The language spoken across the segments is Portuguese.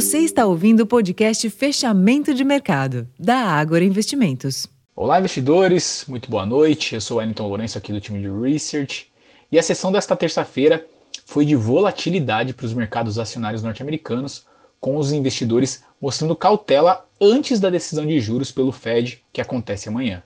Você está ouvindo o podcast Fechamento de Mercado, da Ágora Investimentos. Olá, investidores, muito boa noite. Eu sou o Wellington Lourenço, aqui do time de Research. E a sessão desta terça-feira foi de volatilidade para os mercados acionários norte-americanos, com os investidores mostrando cautela antes da decisão de juros pelo Fed, que acontece amanhã.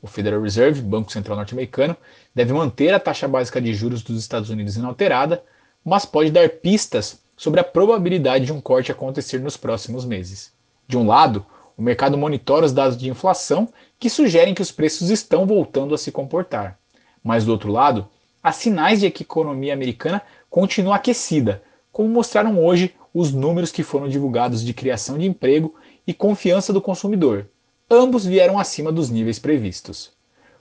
O Federal Reserve, Banco Central Norte-Americano, deve manter a taxa básica de juros dos Estados Unidos inalterada, mas pode dar pistas sobre a probabilidade de um corte acontecer nos próximos meses. De um lado, o mercado monitora os dados de inflação que sugerem que os preços estão voltando a se comportar. Mas do outro lado, há sinais de que a economia americana continua aquecida, como mostraram hoje os números que foram divulgados de criação de emprego e confiança do consumidor, ambos vieram acima dos níveis previstos.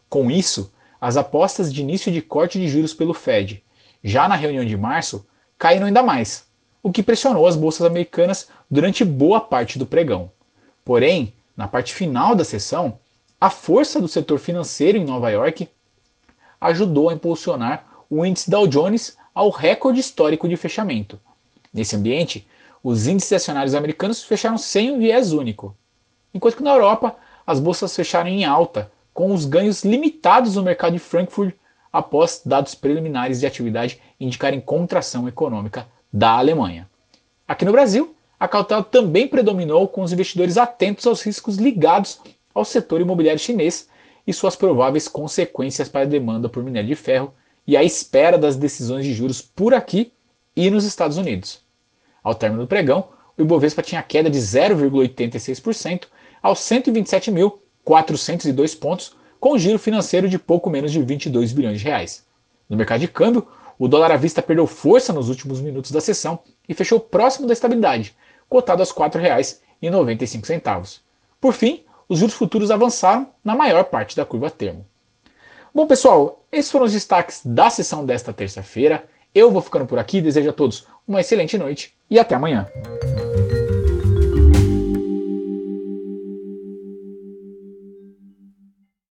Com isso, as apostas de início de corte de juros pelo Fed, já na reunião de março, caíram ainda mais, o que pressionou as bolsas americanas durante boa parte do pregão. Porém, na parte final da sessão, a força do setor financeiro em Nova York ajudou a impulsionar o índice Dow Jones ao recorde histórico de fechamento. Nesse ambiente, os índices acionários americanos fecharam sem um viés único, enquanto que na Europa as bolsas fecharam em alta, com os ganhos limitados no mercado de Frankfurt após dados preliminares de atividade indicarem contração econômica da Alemanha. Aqui no Brasil, a cautela também predominou com os investidores atentos aos riscos ligados ao setor imobiliário chinês e suas prováveis consequências para a demanda por minério de ferro e à espera das decisões de juros por aqui e nos Estados Unidos. Ao término do pregão, o Ibovespa tinha queda de 0,86% aos 127.402 pontos, com giro financeiro de pouco menos de 22 bilhões de reais. No mercado de câmbio, o dólar à vista perdeu força nos últimos minutos da sessão e fechou próximo da estabilidade, cotado aos R$ 4,95. Por fim, os juros futuros avançaram na maior parte da curva termo. Bom, pessoal, esses foram os destaques da sessão desta terça-feira. Eu vou ficando por aqui, desejo a todos uma excelente noite e até amanhã.